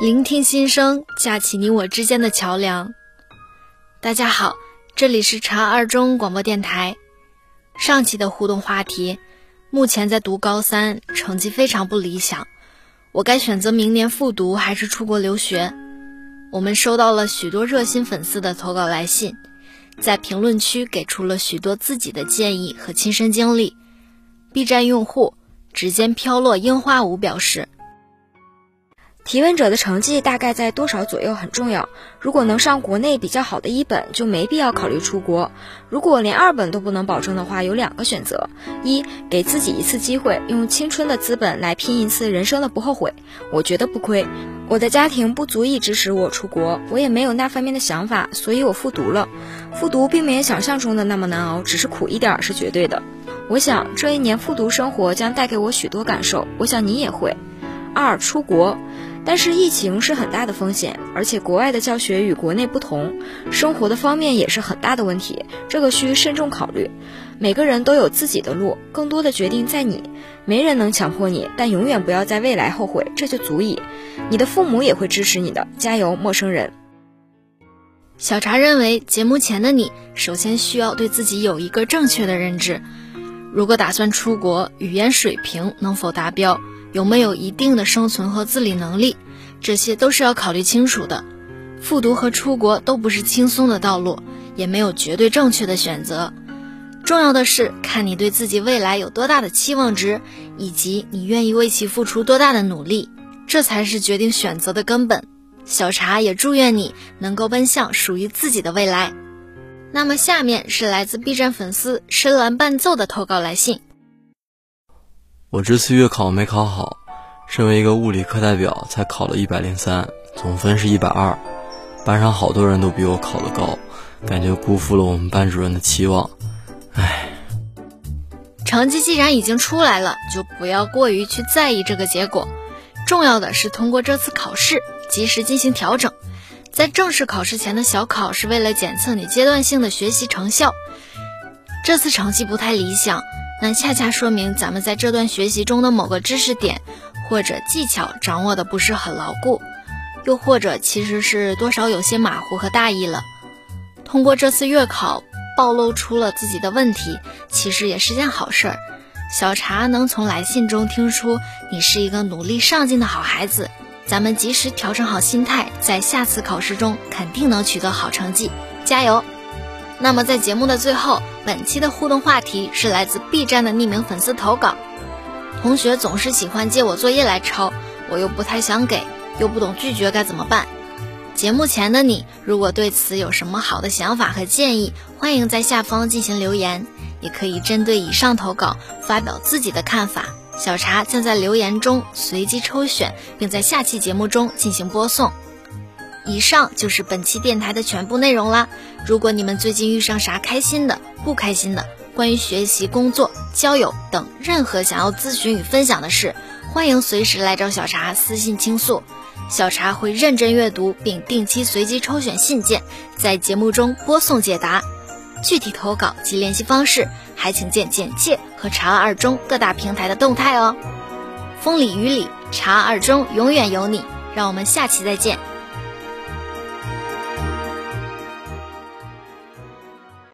聆听心声，架起你我之间的桥梁。大家好，这里是长二中广播电台。上期的互动话题：目前在读高三，成绩非常不理想，我该选择明年复读还是出国留学？我们收到了许多热心粉丝的投稿来信，在评论区给出了许多自己的建议和亲身经历。B 站用户指尖飘落樱花舞表示。提问者的成绩大概在多少左右很重要。如果能上国内比较好的一本，就没必要考虑出国。如果连二本都不能保证的话，有两个选择：一，给自己一次机会，用青春的资本来拼一次人生的不后悔。我觉得不亏。我的家庭不足以支持我出国，我也没有那方面的想法，所以我复读了。复读并没有想象中的那么难熬，只是苦一点是绝对的。我想这一年复读生活将带给我许多感受，我想你也会。二，出国。但是疫情是很大的风险，而且国外的教学与国内不同，生活的方面也是很大的问题，这个需慎重考虑。每个人都有自己的路，更多的决定在你，没人能强迫你，但永远不要在未来后悔，这就足以。你的父母也会支持你的，加油，陌生人。小茶认为，节目前的你，首先需要对自己有一个正确的认知。如果打算出国，语言水平能否达标？有没有一定的生存和自理能力，这些都是要考虑清楚的。复读和出国都不是轻松的道路，也没有绝对正确的选择。重要的是看你对自己未来有多大的期望值，以及你愿意为其付出多大的努力，这才是决定选择的根本。小茶也祝愿你能够奔向属于自己的未来。那么下面是来自 B 站粉丝深蓝伴奏的投稿来信。我这次月考没考好，身为一个物理课代表，才考了一百零三，总分是一百二。班上好多人都比我考得高，感觉辜负了我们班主任的期望。唉，成绩既然已经出来了，就不要过于去在意这个结果。重要的是通过这次考试，及时进行调整。在正式考试前的小考是为了检测你阶段性的学习成效。这次成绩不太理想。那恰恰说明咱们在这段学习中的某个知识点或者技巧掌握的不是很牢固，又或者其实是多少有些马虎和大意了。通过这次月考暴露出了自己的问题，其实也是件好事儿。小茶能从来信中听出你是一个努力上进的好孩子，咱们及时调整好心态，在下次考试中肯定能取得好成绩，加油！那么在节目的最后，本期的互动话题是来自 B 站的匿名粉丝投稿。同学总是喜欢借我作业来抄，我又不太想给，又不懂拒绝该怎么办？节目前的你，如果对此有什么好的想法和建议，欢迎在下方进行留言，也可以针对以上投稿发表自己的看法。小茶将在留言中随机抽选，并在下期节目中进行播送。以上就是本期电台的全部内容啦。如果你们最近遇上啥开心的、不开心的，关于学习、工作、交友等任何想要咨询与分享的事，欢迎随时来找小茶私信倾诉，小茶会认真阅读并定期随机抽选信件，在节目中播送解答。具体投稿及联系方式，还请见简介和茶二中各大平台的动态哦。风里雨里，茶二中永远有你。让我们下期再见。